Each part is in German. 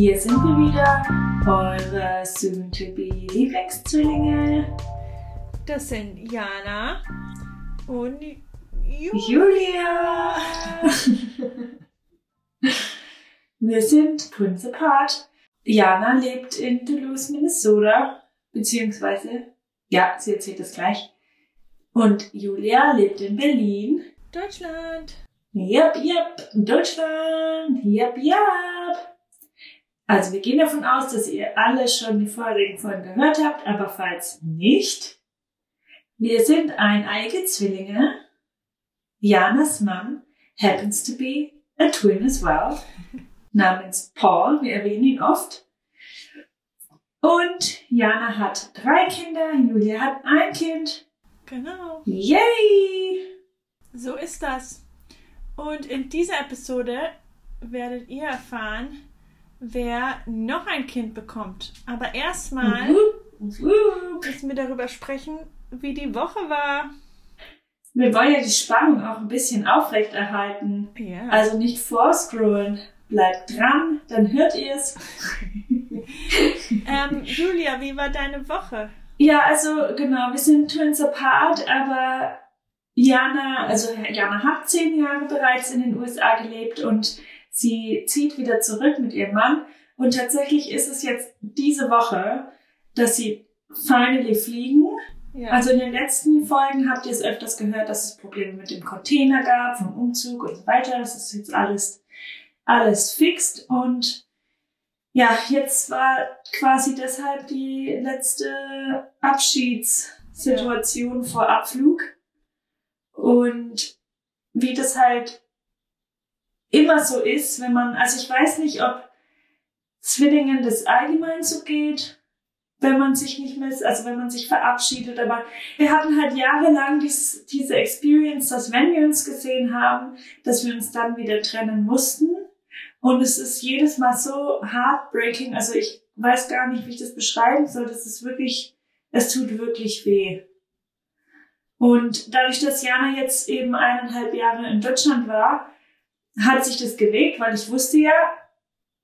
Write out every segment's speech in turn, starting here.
Hier sind wir wieder, eure soon-to-be Lieblingszwillinge. Das sind Jana und Ju Julia. wir sind Twins apart. Jana lebt in Duluth, Minnesota, beziehungsweise, ja, sie erzählt das gleich. Und Julia lebt in Berlin. Deutschland. Yep, yep, Deutschland, yep, yep. Also wir gehen davon aus, dass ihr alle schon die vorigen Folgen gehört habt, aber falls nicht, wir sind eineige Zwillinge. Janas Mann happens to be a twin as well, namens Paul, wir erwähnen ihn oft. Und Jana hat drei Kinder, Julia hat ein Kind. Genau. Yay! So ist das. Und in dieser Episode werdet ihr erfahren, wer noch ein Kind bekommt. Aber erstmal müssen wir darüber sprechen, wie die Woche war. Wir wollen ja die Spannung auch ein bisschen aufrechterhalten. Ja. Also nicht vorscrollen. Bleibt dran, dann hört ihr es. Ähm, Julia, wie war deine Woche? Ja, also genau, wir sind Twins apart, aber Jana, also Jana hat zehn Jahre bereits in den USA gelebt und sie zieht wieder zurück mit ihrem Mann. Und tatsächlich ist es jetzt diese Woche, dass sie finally fliegen. Ja. Also in den letzten Folgen habt ihr es öfters gehört, dass es Probleme mit dem Container gab, vom Umzug und so weiter. Das ist jetzt alles, alles fixt und ja, jetzt war quasi deshalb die letzte Abschiedssituation vor Abflug. Und wie das halt immer so ist, wenn man, also ich weiß nicht, ob Zwillingen das allgemein so geht, wenn man sich nicht mehr, also wenn man sich verabschiedet, aber wir hatten halt jahrelang dies, diese Experience, dass wenn wir uns gesehen haben, dass wir uns dann wieder trennen mussten. Und es ist jedes Mal so heartbreaking. Also ich weiß gar nicht, wie ich das beschreiben soll. Das ist wirklich, es tut wirklich weh. Und dadurch, dass Jana jetzt eben eineinhalb Jahre in Deutschland war, hat sich das gelegt, weil ich wusste ja,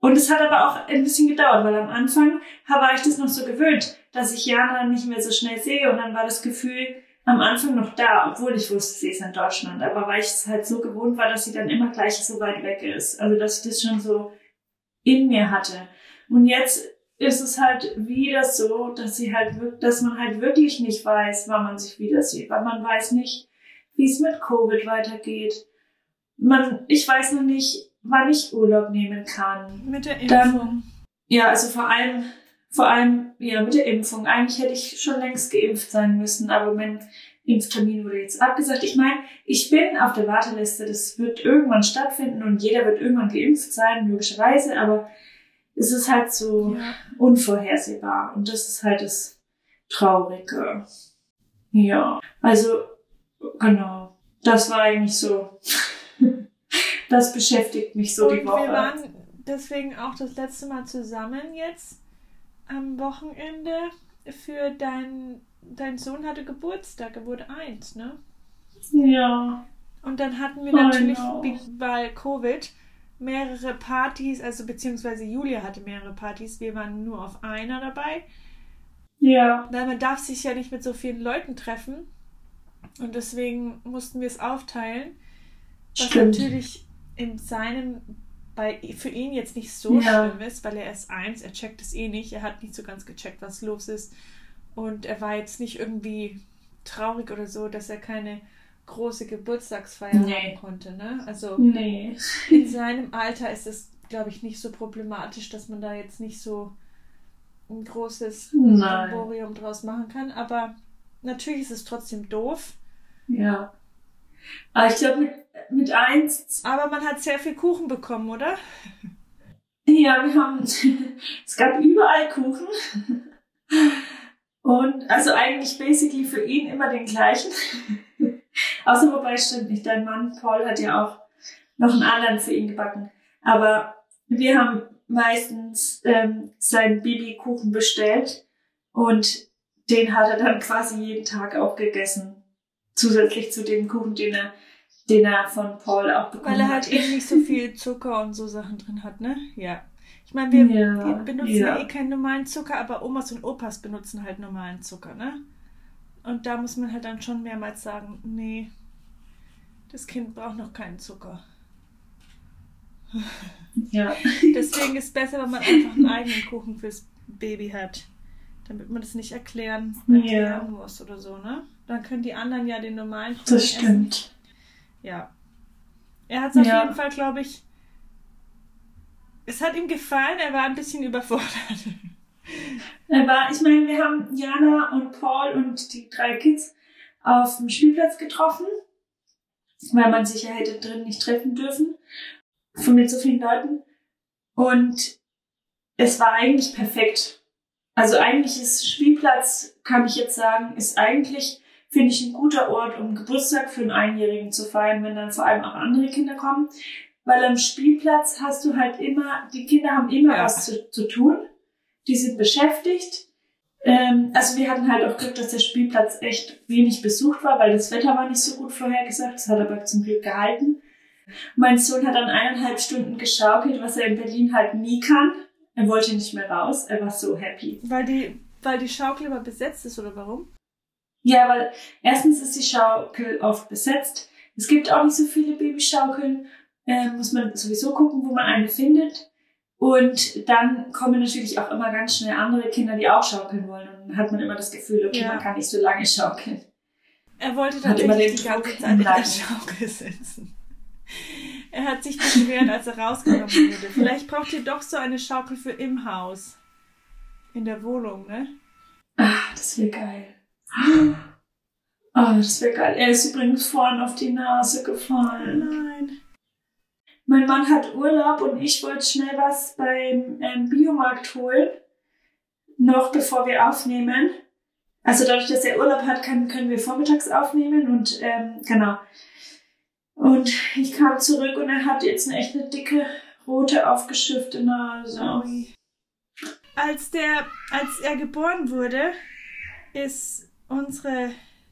und es hat aber auch ein bisschen gedauert, weil am Anfang war ich das noch so gewöhnt, dass ich Jana nicht mehr so schnell sehe und dann war das Gefühl am Anfang noch da, obwohl ich wusste, sie ist in Deutschland. Aber weil ich es halt so gewohnt war, dass sie dann immer gleich so weit weg ist. Also dass ich das schon so in mir hatte. Und jetzt ist es halt wieder so, dass sie halt dass man halt wirklich nicht weiß, wann man sich wieder sieht, weil man weiß nicht, wie es mit Covid weitergeht. Man, ich weiß noch nicht, wann ich Urlaub nehmen kann. Mit der Dann- Impfung. Ja, also vor allem, vor allem, ja, mit der Impfung. Eigentlich hätte ich schon längst geimpft sein müssen, aber mein Impftermin wurde jetzt abgesagt. Ich meine, ich bin auf der Warteliste, das wird irgendwann stattfinden und jeder wird irgendwann geimpft sein, logischerweise, aber es ist halt so Ja. unvorhersehbar und das ist halt das Traurige. Ja, also, genau, das war eigentlich so, das beschäftigt mich so Und die Woche. wir waren deswegen auch das letzte Mal zusammen jetzt am Wochenende für dein, dein Sohn hatte Geburtstag, er wurde eins, ne? ja. Und dann hatten wir natürlich, wie- weil Covid, mehrere Partys, also beziehungsweise Julia hatte mehrere Partys, wir waren nur auf einer dabei, Ja, weil man darf sich ja nicht mit so vielen Leuten treffen und deswegen mussten wir es aufteilen, was stimmt. natürlich in seinem, bei, für ihn jetzt nicht so Ja. schlimm ist, weil er ist eins, er checkt es eh nicht, er hat nicht so ganz gecheckt, was los ist und er war jetzt nicht irgendwie traurig oder so, dass er keine große Geburtstagsfeier Nee. haben konnte, ne? Also Nee. in seinem Alter ist es, glaube ich, nicht so problematisch, dass man da jetzt nicht so ein großes. Brimborium draus machen kann. Aber natürlich ist es trotzdem doof. Ja. Aber ich glaube, mit, mit eins, Aber man hat sehr viel Kuchen bekommen, oder? ja, wir haben, es gab überall Kuchen. Und also eigentlich basically für ihn immer den gleichen. Außer wobei stimmt nicht, dein Mann Paul hat ja auch noch einen anderen für ihn gebacken. Aber wir haben meistens ähm, seinen Babykuchen bestellt und den hat er dann quasi jeden Tag auch gegessen. Zusätzlich zu dem Kuchen, den er, den er von Paul auch bekommen Weil er hat. halt eben nicht so viel Zucker und so Sachen drin hat, ne? Ja. Ich meine, wir, Ja, wir benutzen ja. ja eh keinen normalen Zucker, aber Omas und Opas benutzen halt normalen Zucker, ne? Und da muss man halt dann schon mehrmals sagen, nee, das Kind braucht noch keinen Zucker. Ja. Deswegen ist es besser, wenn man einfach einen eigenen Kuchen fürs Baby hat. Damit man das nicht erklären, Ja. erklären muss oder so, ne? Dann können die anderen ja den normalen Kuchen Das essen. stimmt. Ja. Er hat es auf Ja. jeden Fall, glaube ich. Es hat ihm gefallen, er war ein bisschen überfordert. Aber ich meine, wir haben Jana und Paul und die drei Kids auf dem Spielplatz getroffen, weil man sich ja hätte drin nicht treffen dürfen, von mit so vielen Leuten. Und es war eigentlich perfekt. Also eigentlich ist Spielplatz, kann ich jetzt sagen, ist eigentlich, finde ich, ein guter Ort, um Geburtstag für einen Einjährigen zu feiern, wenn dann vor allem auch andere Kinder kommen. Weil am Spielplatz hast du halt immer, die Kinder haben immer Ja. was zu, zu tun. Die sind beschäftigt. Ähm, also wir hatten halt auch Glück, dass der Spielplatz echt wenig besucht war, weil das Wetter war nicht so gut vorhergesagt. Das hat aber zum Glück gehalten. Mein Sohn hat dann eineinhalb Stunden geschaukelt, was er in Berlin halt nie kann. Er wollte nicht mehr raus. Er war so happy. Weil die, weil die Schaukel immer besetzt ist, oder warum? Ja, weil erstens ist die Schaukel oft besetzt. Es gibt auch nicht so viele Babyschaukeln. Äh, muss man sowieso gucken, wo man eine findet. Und dann kommen natürlich auch immer ganz schnell andere Kinder, die auch schaukeln wollen. Und dann hat man immer das Gefühl, okay, Ja. man kann nicht so lange schaukeln. Er wollte immer tatsächlich den die ganze Zeit in der Schaukel sitzen. Er hat sich beschwert, als er rausgenommen wurde. Vielleicht braucht ihr doch so eine Schaukel für im Haus. In der Wohnung, ne? Ah, das wäre geil. Ah, das wäre geil. Er ist übrigens vorhin auf die Nase gefallen. Nein. Mein Mann hat Urlaub und ich wollte schnell was beim ähm, Biomarkt holen. Noch bevor wir aufnehmen. Also dadurch, dass er Urlaub hat, kann, können wir vormittags aufnehmen und ähm, genau. Und ich kam zurück und er hat jetzt eine echt eine dicke, rote, aufgeschürfte Nase. Als der, als er geboren wurde, ist unsere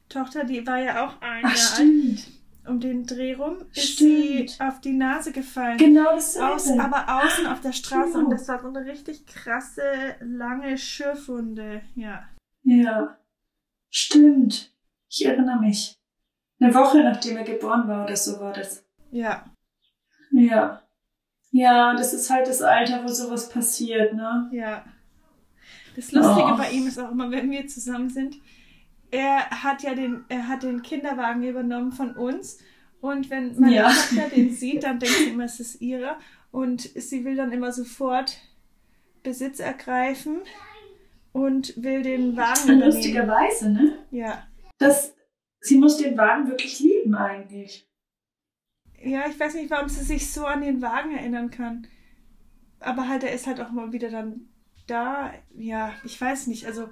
Tochter, die war ja auch ein Ach, Jahr alt, stimmt. um den Dreh rum, ist Stimmt. sie auf die Nase gefallen. Genau das Aus, aber außen auf der Straße True. und das war so eine richtig krasse, lange Schürfwunde. Ja. Ja, stimmt. Ich erinnere mich. Eine Woche nachdem er geboren war oder so war das. Ja. Ja. Ja, das ist halt das Alter, wo sowas passiert, ne? Ja. Das Lustige Oh. bei ihm ist auch immer, wenn wir zusammen sind, er hat ja den, er hat den Kinderwagen übernommen von uns. Und wenn meine Ja. Tochter den sieht, dann denkt sie immer, es ist ihrer. Und sie will dann immer sofort Besitz ergreifen und will den Wagen übernehmen. Lustigerweise, ne? Ja. Das, sie muss den Wagen wirklich lieben eigentlich. Ja, ich weiß nicht, warum sie sich so an den Wagen erinnern kann. Aber halt, er ist halt auch mal wieder dann da. Ja, ich weiß nicht. Also,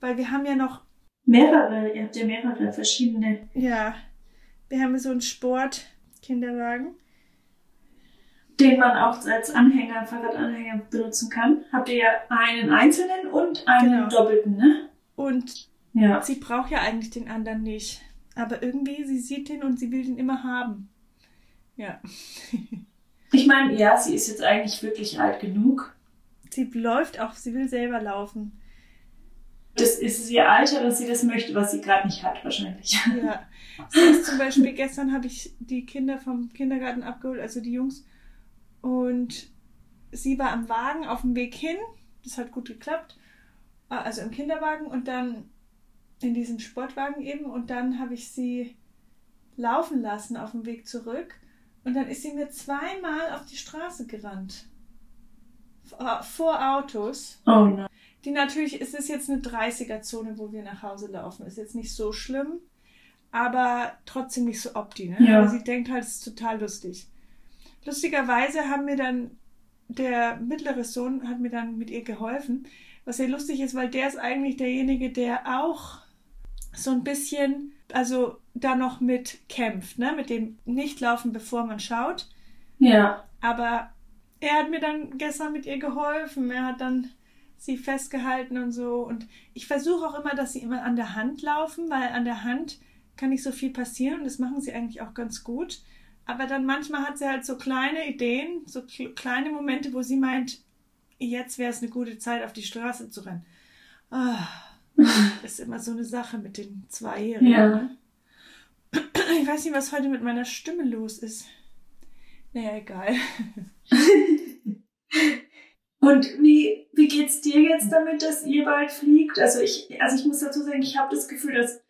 weil wir haben ja noch Mehrere, ihr habt ja mehrere verschiedene. Ja, wir haben so einen Sport-Kinderwagen. Den man auch als Anhänger, Fahrradanhänger benutzen kann. Habt ihr ja einen einzelnen und einen Genau. doppelten, ne? Und Ja. sie braucht ja eigentlich den anderen nicht. Aber irgendwie, sie sieht den und sie will den immer haben. Ja. Ich meine, ja, sie ist jetzt eigentlich wirklich alt genug. Sie läuft auch, sie will selber laufen. Das ist ihr Alter, dass sie das möchte, was sie gerade nicht hat, wahrscheinlich. Ja. Ist zum Beispiel, gestern habe ich die Kinder vom Kindergarten abgeholt, also die Jungs. Und sie war am Wagen auf dem Weg hin. Das hat gut geklappt. Ah, Also im Kinderwagen und dann in diesem Sportwagen eben. Und dann habe ich sie laufen lassen auf dem Weg zurück. Und dann ist sie mir zweimal auf die Straße gerannt. Vor vor Autos. Oh nein. Die natürlich, es ist jetzt eine 30er-Zone, wo wir nach Hause laufen. Ist jetzt nicht so schlimm, aber trotzdem nicht so opti, ne? Ja. Aber sie denkt halt, es ist total lustig. Lustigerweise haben mir dann, der mittlere Sohn hat mir dann mit ihr geholfen, was sehr lustig ist, weil der ist eigentlich derjenige, der auch so ein bisschen, also da noch mit kämpft, ne? Mit dem Nichtlaufen, bevor man schaut. Ja. Aber er hat mir dann gestern mit ihr geholfen. Er hat dann sie festgehalten und so. Und ich versuche auch immer, dass sie immer an der Hand laufen, weil an der Hand kann nicht so viel passieren und das machen sie eigentlich auch ganz gut. Aber dann manchmal hat sie halt so kleine Ideen, so kl- kleine Momente, wo sie meint, jetzt wäre es eine gute Zeit, auf die Straße zu rennen. Ah, ist immer so eine Sache mit den Zweijährigen. Ja. Ne? Ich weiß nicht, was heute mit meiner Stimme los ist. Naja, egal. Und wie, wie geht's dir jetzt damit, dass ihr bald fliegt? Also ich, also ich muss dazu sagen, ich habe das Gefühl, dass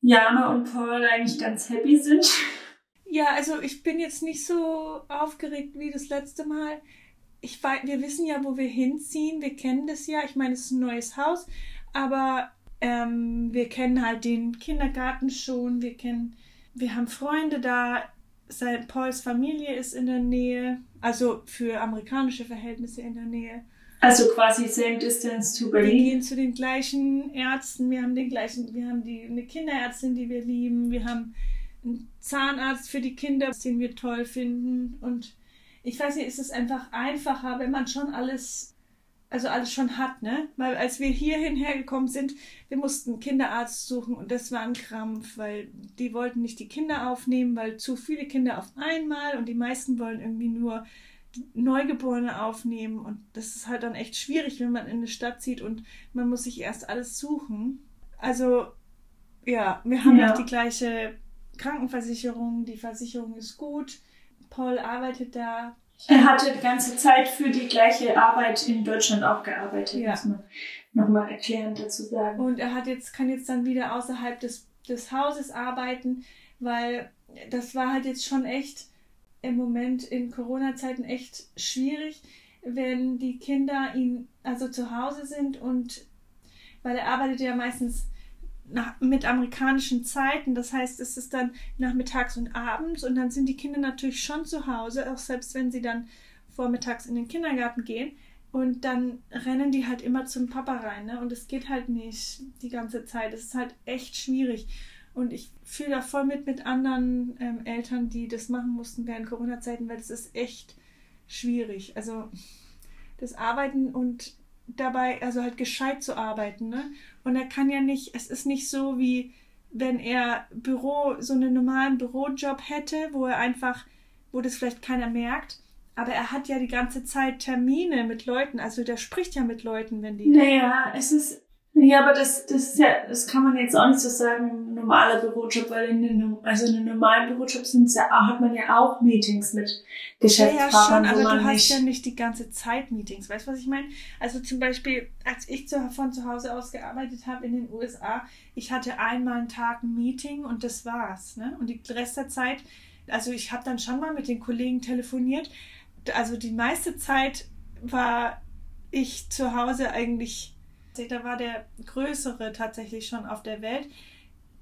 Jana und Paul eigentlich ganz happy sind. Ja, also ich bin jetzt nicht so aufgeregt wie das letzte Mal. Ich weiß, wir wissen ja, wo wir hinziehen. Wir kennen das ja. Ich meine, es ist ein neues Haus, aber ähm, wir kennen halt den Kindergarten schon. Wir kennen, wir haben Freunde da. Sein, Pauls Familie ist in der Nähe, also für amerikanische Verhältnisse in der Nähe. Also quasi same distance to Wir Berlin. gehen zu den gleichen Ärzten. Wir haben den gleichen, wir haben die eine Kinderärztin, die wir lieben. Wir haben einen Zahnarzt für die Kinder, den wir toll finden. Und ich weiß nicht, ist es einfach einfacher, wenn man schon alles, also alles schon hat, ne? Weil als wir hierhin hergekommen sind, wir mussten einen Kinderarzt suchen und das war ein Krampf, weil die wollten nicht die Kinder aufnehmen, weil zu viele Kinder auf einmal und die meisten wollen irgendwie nur Neugeborene aufnehmen und das ist halt dann echt schwierig, wenn man in eine Stadt zieht und man muss sich erst alles suchen. Also ja, wir haben Ja. noch die gleiche Krankenversicherung, die Versicherung ist gut. Paul arbeitet da. Er hatte die ganze Zeit für die gleiche Arbeit in Deutschland auch gearbeitet, Ja. muss man nochmal erklärend dazu sagen. Und er hat jetzt, kann jetzt dann wieder außerhalb des, des Hauses arbeiten, weil das war halt jetzt schon echt im Moment in Corona-Zeiten echt schwierig, wenn die Kinder ihn also zu Hause sind und weil er arbeitet ja meistens nach, mit amerikanischen Zeiten, das heißt, es ist dann nachmittags und abends und dann sind die Kinder natürlich schon zu Hause, auch selbst wenn sie dann vormittags in den Kindergarten gehen. Und dann rennen die halt immer zum Papa rein, ne? Und es geht halt nicht die ganze Zeit. Es ist halt echt schwierig. Und ich fühle da voll mit mit anderen ähm, Eltern, die das machen mussten während Corona-Zeiten, weil das ist echt schwierig. Also das Arbeiten und dabei, also halt gescheit zu arbeiten, ne? Und er kann ja nicht, es ist nicht so wie wenn er Büro, so einen normalen Bürojob hätte, wo er einfach, wo das vielleicht keiner merkt. Aber er hat ja die ganze Zeit Termine mit Leuten, also der spricht ja mit Leuten, wenn die. Naja, es ist, ja, aber das, das ist ja, das kann man jetzt auch nicht so sagen, ein normaler Bürojob, weil in den, also in einem normalen Bürojob ja, hat man ja auch Meetings mit Ja, ja, Geschäftspartnern, schon, aber du hast ja nicht die ganze Zeit Meetings. Weißt du, was ich meine? Also zum Beispiel, als ich zu, von zu Hause aus gearbeitet habe in den USA, ich hatte einmal einen Tag ein Meeting und das war's. Ne? Und die Rest der Zeit, also ich habe dann schon mal mit den Kollegen telefoniert. Also die meiste Zeit war ich zu Hause eigentlich, da war der Größere tatsächlich schon auf der Welt.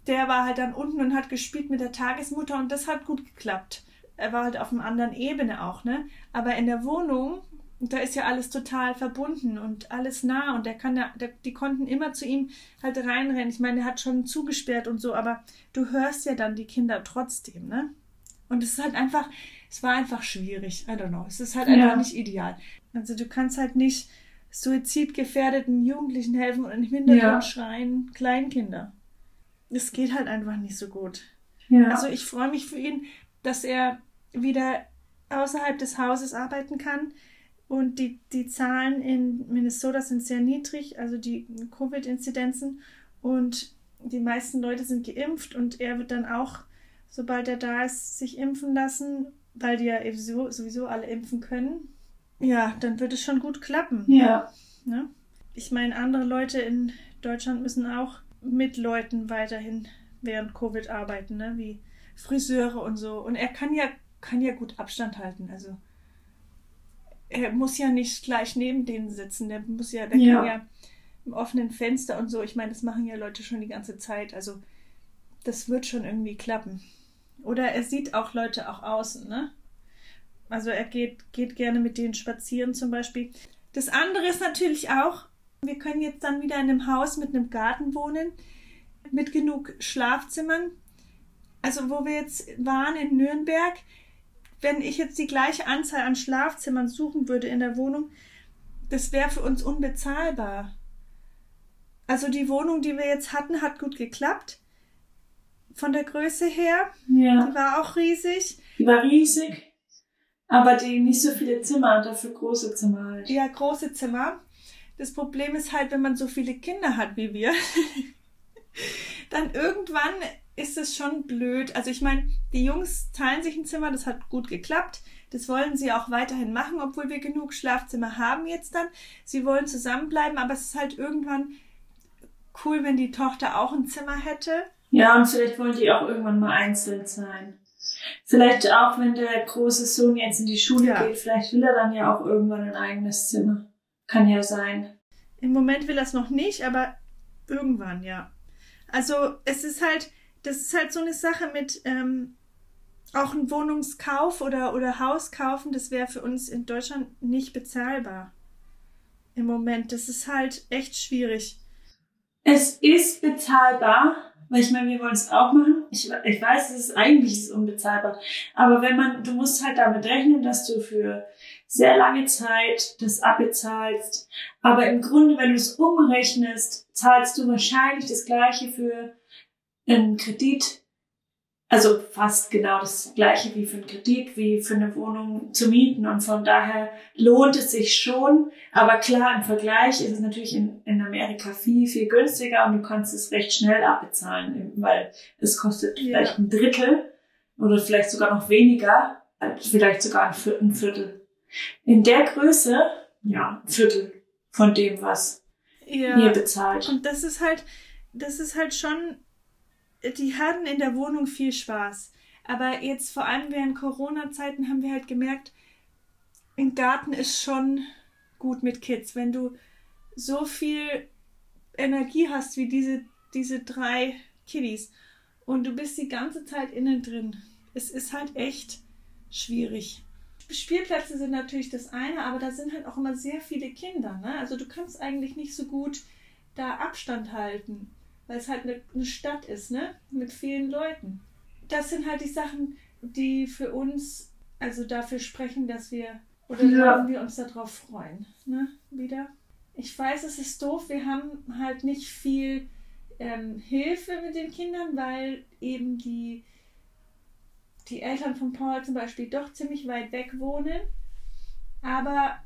Der war halt dann unten und hat gespielt mit der Tagesmutter und das hat gut geklappt er war halt auf einer anderen Ebene auch, ne? Aber in der Wohnung, da ist ja alles total verbunden und alles nah und der kann ja, der, die konnten immer zu ihm halt reinrennen. Ich meine, er hat schon zugesperrt und so, aber du hörst ja dann die Kinder trotzdem, ne? Und es ist halt einfach, es war einfach schwierig. I don't know. Es ist halt Ja. einfach nicht ideal. Also du kannst halt nicht suizidgefährdeten Jugendlichen helfen und im Hintergrund Ja. schreien Kleinkinder. Es geht halt einfach nicht so gut. ja. Also ich freue mich für ihn, dass er wieder außerhalb des Hauses arbeiten kann. Und die, die Zahlen in Minnesota sind sehr niedrig, also die Covid-Inzidenzen. Und die meisten Leute sind geimpft und er wird dann auch, sobald er da ist, sich impfen lassen, weil die ja sowieso, sowieso alle impfen können. Ja, dann wird es schon gut klappen. ja. Ne? Ich meine, andere Leute in Deutschland müssen auch mit Leuten weiterhin während Covid arbeiten, ne? wie Friseure und so. Und er kann ja, kann ja gut Abstand halten. Also er muss ja nicht gleich neben denen sitzen. Der muss ja, der Ja. kann ja im offenen Fenster und so. Ich meine, das machen ja Leute schon die ganze Zeit. Also das wird schon irgendwie klappen. Oder er sieht auch Leute auch außen, ne? Also er geht, geht gerne mit denen spazieren zum Beispiel. Das andere ist natürlich auch, wir können jetzt dann wieder in einem Haus mit einem Garten wohnen, mit genug Schlafzimmern. Also wo wir jetzt waren in Nürnberg, wenn ich jetzt die gleiche Anzahl an Schlafzimmern suchen würde in der Wohnung, das wäre für uns unbezahlbar. Also die Wohnung, die wir jetzt hatten, hat gut geklappt. Von der Größe her, ja. die war auch riesig. Die war riesig. Aber die nicht so viele Zimmer, dafür große Zimmer halt. Ja, große Zimmer. Das Problem ist halt, wenn man so viele Kinder hat wie wir, dann irgendwann ist es schon blöd. Also ich meine, die Jungs teilen sich ein Zimmer, das hat gut geklappt. Das wollen sie auch weiterhin machen, obwohl wir genug Schlafzimmer haben jetzt dann. Sie wollen zusammenbleiben, aber es ist halt irgendwann cool, wenn die Tochter auch ein Zimmer hätte. Ja, und vielleicht wollen die auch irgendwann mal einzeln sein. Vielleicht auch, wenn der große Sohn jetzt in die Schule Ja. geht, vielleicht will er dann ja auch irgendwann ein eigenes Zimmer. Kann ja sein. Im Moment will er es noch nicht, aber irgendwann, ja. Also es ist halt, das ist halt so eine Sache mit ähm, auch ein Wohnungskauf oder, oder Haus kaufen, das wäre für uns in Deutschland nicht bezahlbar. Im Moment. Das ist halt echt schwierig. Es ist bezahlbar, weil ich meine, wir wollen es auch machen. Ich, ich weiß, es ist eigentlich ist unbezahlbar. Aber wenn man, du musst halt damit rechnen, dass du für sehr lange Zeit das abbezahlst. Aber im Grunde, wenn du es umrechnest, zahlst du wahrscheinlich das gleiche für einen Kredit. Also fast genau das gleiche wie für einen Kredit, wie für eine Wohnung zu mieten. Und von daher lohnt es sich schon. Aber klar, im Vergleich ist es natürlich in, in Amerika viel, viel günstiger und du kannst es recht schnell abbezahlen, weil es kostet Ja. vielleicht ein Drittel oder vielleicht sogar noch weniger, vielleicht sogar ein Viertel. In der Größe, ja, ein Viertel von dem, was Ja. ihr bezahlt. Und das ist halt, das ist halt schon, die hatten in der Wohnung viel Spaß. Aber jetzt vor allem während Corona-Zeiten haben wir halt gemerkt, im Garten ist schon gut mit Kids. Wenn du so viel Energie hast wie diese, diese drei Kiddies und du bist die ganze Zeit innen drin. Es ist halt echt schwierig. Spielplätze sind natürlich das eine, aber da sind halt auch immer sehr viele Kinder. Ne? Also du kannst eigentlich nicht so gut da Abstand halten, weil es halt eine, eine Stadt ist, ne? Mit vielen Leuten. Das sind halt die Sachen, die für uns, also dafür sprechen, dass wir oder Ja. wir uns darauf freuen, ne? Wieder. Ich weiß, es ist doof, wir haben halt nicht viel ähm, Hilfe mit den Kindern, weil eben die, die Eltern von Paul zum Beispiel doch ziemlich weit weg wohnen. Aber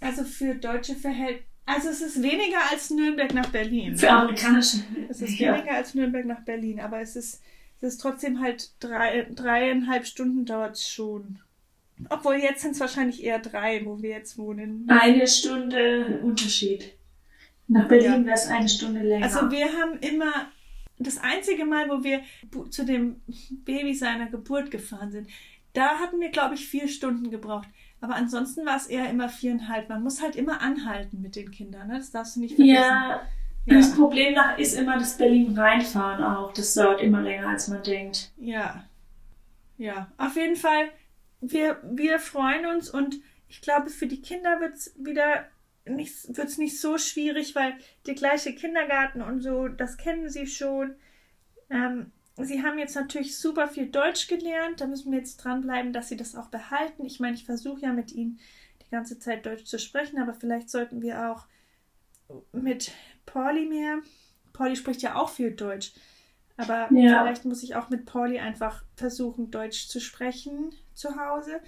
also für deutsche Verhältnisse, also es ist weniger als Nürnberg nach Berlin. Für amerikanische. Es ist ja. weniger als Nürnberg nach Berlin, aber es ist, es ist trotzdem halt drei, dreieinhalb Stunden dauert es schon. Obwohl jetzt sind es wahrscheinlich eher drei, wo wir jetzt wohnen. Eine Stunde Unterschied. Nach Berlin Ja. wäre es eine Stunde länger. Also wir haben immer das einzige Mal, wo wir zu dem Baby seiner Geburt gefahren sind, da hatten wir, glaube ich, vier Stunden gebraucht. Aber ansonsten war es eher immer viereinhalb. Man muss halt immer anhalten mit den Kindern, ne? Das darfst du nicht vergessen. ja, Ja. das Problem nach ist immer das Berlin reinfahren auch. Das dauert immer länger, als man denkt. Ja. Ja, auf jeden Fall, wir, wir freuen uns und ich glaube, für die Kinder wird es wieder nicht, wird's nicht so schwierig, weil der gleiche Kindergarten und so, das kennen sie schon. Ähm, sie haben jetzt natürlich super viel Deutsch gelernt. Da müssen wir jetzt dranbleiben, dass sie das auch behalten. Ich meine, ich versuche ja mit ihnen die ganze Zeit Deutsch zu sprechen, aber vielleicht sollten wir auch mit Pauli mehr. Pauli spricht ja auch viel Deutsch. Aber Ja. vielleicht muss ich auch mit Pauli einfach versuchen, Deutsch zu sprechen zu Hause.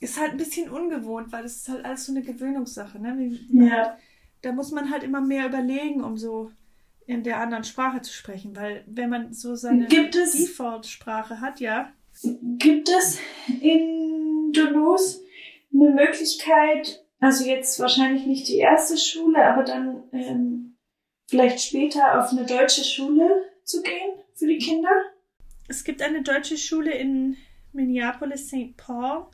Ist halt ein bisschen ungewohnt, weil das ist halt alles so eine Gewöhnungssache. Ne? Wie, Ja. Da muss man halt immer mehr überlegen, um so in der anderen Sprache zu sprechen. Weil wenn man so seine Default-Sprache hat, ja, Gibt es in Toulouse eine Möglichkeit, also jetzt wahrscheinlich nicht die erste Schule, aber dann ähm, vielleicht später auf eine deutsche Schule zu gehen für die Kinder? es gibt eine deutsche Schule in Minneapolis, St. Paul.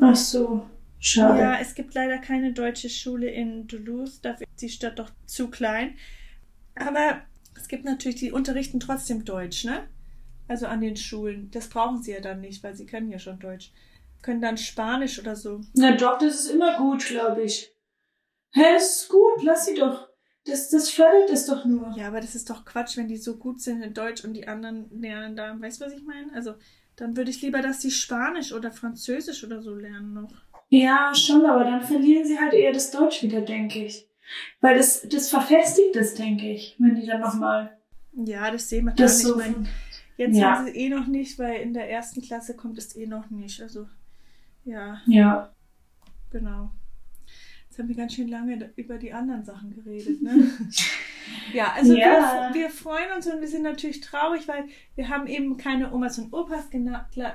Ach so, schade. Ja, es gibt leider keine deutsche Schule in Duluth, dafür ist die Stadt doch zu klein. Aber es gibt natürlich, die unterrichten trotzdem Deutsch, ne? Also an den Schulen. Das brauchen sie ja dann nicht, weil sie können ja schon Deutsch. Können dann Spanisch oder so. Na doch, das ist immer gut, glaube ich. Hä, das ist gut, lass sie doch. Das, das fördert es doch nur. Ja, aber das ist doch Quatsch, wenn die so gut sind in Deutsch und die anderen lernen da. Weißt du, was ich meine? Also, dann würde ich lieber, dass die Spanisch oder Französisch oder so lernen noch. Ja, schon, aber dann verlieren sie halt eher das Deutsch wieder, denke ich. Weil das, das verfestigt es, denke ich, wenn die dann nochmal Ja, das sehen wir dann. das Ich so. meine, Jetzt Ja. sind sie eh noch nicht, weil in der ersten Klasse kommt es eh noch nicht. Also Ja, Ja. genau. Jetzt haben wir ganz schön lange über die anderen Sachen geredet, ne? ja, also Ja. Wir, wir freuen uns und wir sind natürlich traurig, weil wir haben eben keine Omas und Opas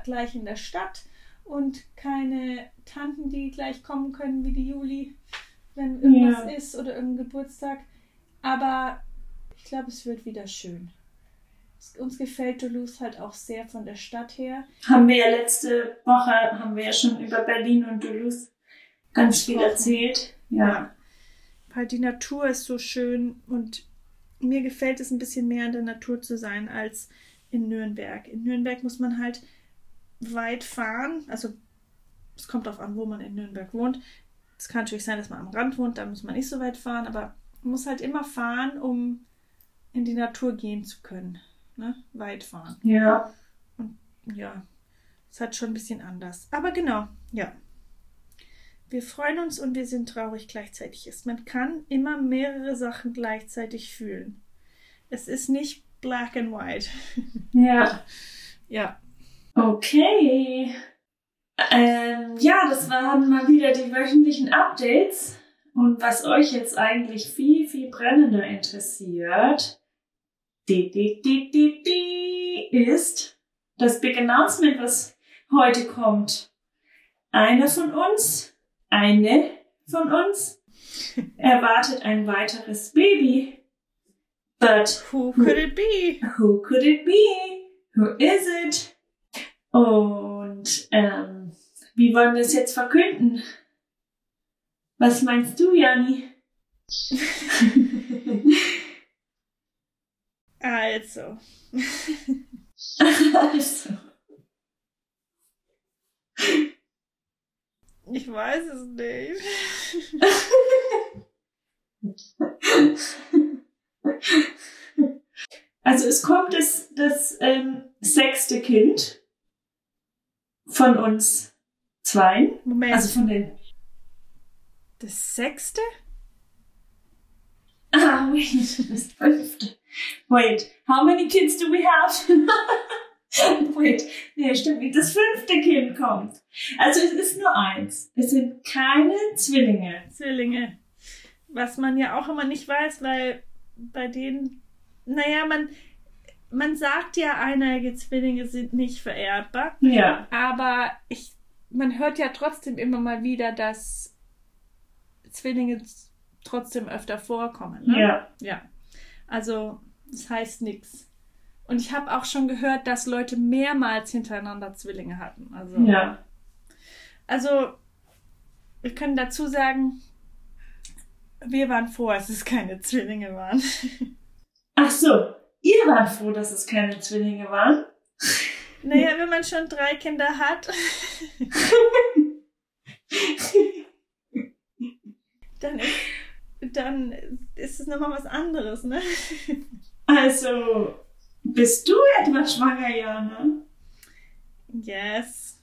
gleich in der Stadt und keine Tanten, die gleich kommen können wie die Juli, wenn irgendwas Ja. ist oder irgendein Geburtstag. Aber ich glaube, es wird wieder schön. Uns gefällt Toulouse halt auch sehr von der Stadt her. Haben wir ja letzte Woche, haben wir ja schon über Berlin und Toulouse ganz viel erzählt. Ja. Weil die Natur ist so schön und mir gefällt es ein bisschen mehr in der Natur zu sein als in Nürnberg. In Nürnberg muss man halt weit fahren. Also es kommt darauf an, wo man in Nürnberg wohnt. Es kann natürlich sein, dass man am Rand wohnt, da muss man nicht so weit fahren, aber man muss halt immer fahren, um in die Natur gehen zu können. Ne? Weit fahren. Ja. Ja, ist halt schon ein bisschen anders. Aber genau, ja. Wir freuen uns und wir sind traurig gleichzeitig. Ist. Man kann immer mehrere Sachen gleichzeitig fühlen. Es ist nicht black and white. Ja. Ja. Okay. Ähm, ja, das waren mal wieder die wöchentlichen Updates. Und was euch jetzt eigentlich viel, viel brennender interessiert, di, di, di, di, di, ist das Big Announcement, was heute kommt. Einer von uns, eine von uns, erwartet ein weiteres Baby. But Who could it be? Who could it be? Who is it? Und ähm, wie wollen wir es jetzt verkünden? Was meinst du, Jani? Also, also, ich weiß es nicht. also es kommt das, das ähm, sechste Kind von uns zwei. Moment, Also von den. das sechste? Ah, wait, das fünfte. Wait, how many kids do we have? Wait, nee, stimmt. Das fünfte Kind kommt. Also es ist nur eins. Es sind keine Zwillinge. Zwillinge. Was man ja auch immer nicht weiß, weil bei denen, naja, man, man sagt ja, eineige Zwillinge sind nicht vererbbar, Ja. aber ich, man hört ja trotzdem immer mal wieder, dass Zwillinge trotzdem öfter vorkommen. Ne? Ja. Ja. Also, das heißt nichts. Und ich habe auch schon gehört, dass Leute mehrmals hintereinander Zwillinge hatten. Also, Ja. also, wir können dazu sagen, wir waren froh, als es keine Zwillinge waren. Ach so. Ihr wart froh, dass es keine Zwillinge waren? Naja, wenn man schon drei Kinder hat, dann ist, dann ist es nochmal was anderes, ne? Also, bist du etwa schwanger, Jana? Yes.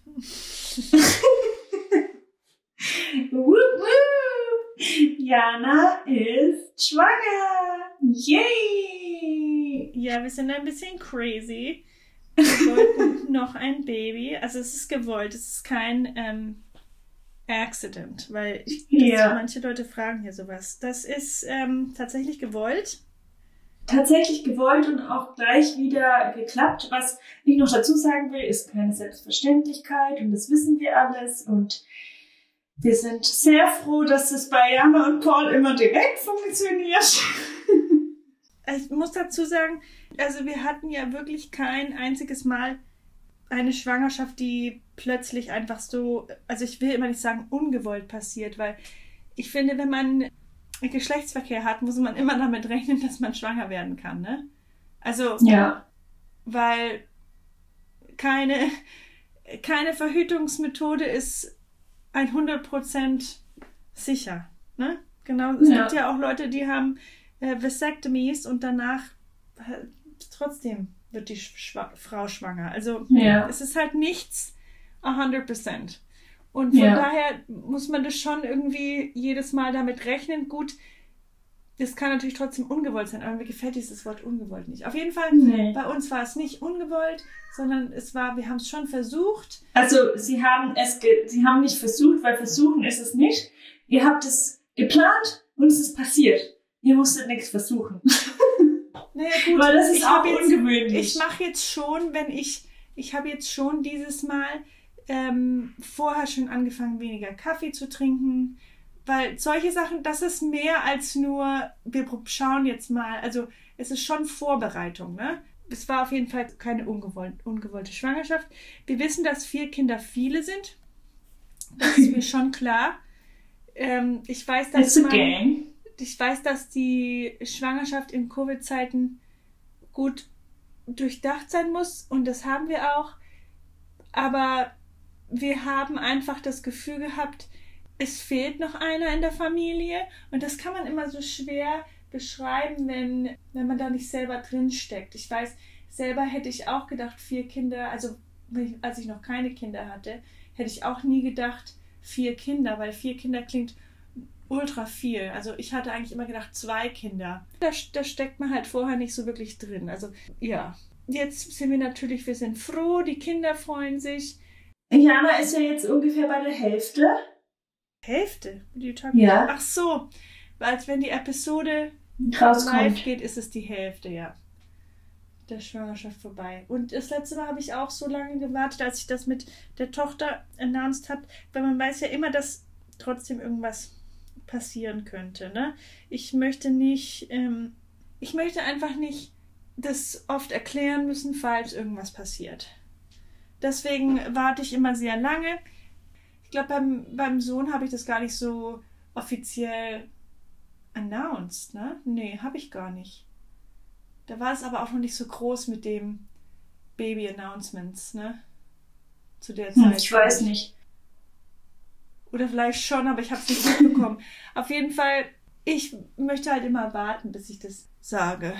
Jana ist schwanger. Yay! Ja, wir sind ein bisschen crazy. Wir wollten noch ein Baby. Also es ist gewollt, es ist kein ähm, Accident, weil ich, Ja. manche Leute fragen hier sowas. Das ist ähm, tatsächlich gewollt. tatsächlich gewollt und auch gleich wieder geklappt. Was ich noch dazu sagen will, ist keine Selbstverständlichkeit und das wissen wir alles und wir sind sehr froh, dass es bei Jana und Paul immer direkt funktioniert. Ich muss dazu sagen, also wir hatten ja wirklich kein einziges Mal eine Schwangerschaft, die plötzlich einfach so, also ich will immer nicht sagen ungewollt passiert, weil ich finde, wenn man Geschlechtsverkehr hat, muss man immer damit rechnen, dass man schwanger werden kann, ne? Also, Ja, weil keine, keine Verhütungsmethode ist 100% sicher, ne? Genau, es Ja. gibt ja auch Leute, die haben äh, Vasectomies und danach trotzdem wird die Schwa Frau schwanger. Also Ja. es ist halt nichts 100%. Und von Ja. daher muss man das schon irgendwie jedes Mal damit rechnen. Gut, das kann natürlich trotzdem ungewollt sein, aber mir gefällt dieses Wort ungewollt nicht. Auf jeden Fall, Nee. bei uns war es nicht ungewollt, sondern es war, wir haben es schon versucht. Also sie haben es, sie haben nicht versucht, weil versuchen ist es nicht. Ihr habt es geplant und es ist passiert. Ihr musstet nichts versuchen. Naja, gut, Weil das ist ich auch jetzt, ungewöhnlich. ich mache jetzt schon, wenn ich, ich habe jetzt schon dieses Mal ähm, vorher schon angefangen, weniger Kaffee zu trinken, weil solche Sachen, das ist mehr als nur, wir schauen jetzt mal, also es ist schon Vorbereitung, ne? Es war auf jeden Fall keine ungewollt, ungewollte Schwangerschaft. Wir wissen, dass vier Kinder viele sind. Das ist mir schon klar. Ähm, ich weiß, dass It's a man, gang. Ich weiß, dass die Schwangerschaft in Covid-Zeiten gut durchdacht sein muss und das haben wir auch. Aber wir haben einfach das Gefühl gehabt, es fehlt noch einer in der Familie und das kann man immer so schwer beschreiben, wenn, wenn man da nicht selber drin steckt. Ich weiß, selber hätte ich auch gedacht, vier Kinder, also als ich noch keine Kinder hatte, hätte ich auch nie gedacht, vier Kinder, weil vier Kinder klingt ultra viel. Also ich hatte eigentlich immer gedacht, zwei Kinder. Da, da steckt man halt vorher nicht so wirklich drin. Also ja, jetzt sind wir natürlich, wir sind froh, die Kinder freuen sich. Jana ist ja jetzt ungefähr bei der Hälfte. Hälfte? Ja. Ach so, als wenn die Episode live Rauskommt. geht, ist es die Hälfte, ja. Der Schwangerschaft vorbei. Und das letzte Mal habe ich auch so lange gewartet, als ich das mit der Tochter announced habe, weil man weiß ja immer, dass trotzdem irgendwas passieren könnte. Ne? Ich möchte nicht, ähm, ich möchte einfach nicht das oft erklären müssen, falls irgendwas passiert. Deswegen warte ich immer sehr lange. Ich glaube, beim, beim Sohn habe ich das gar nicht so offiziell announced, ne? Nee, habe ich gar nicht. Da war es aber auch noch nicht so groß mit dem Baby-Announcements, ne? Zu der Zeit. Hm, ich weiß nicht. Oder vielleicht schon, aber ich habe es nicht mitbekommen. Auf jeden Fall, ich möchte halt immer warten, bis ich das sage.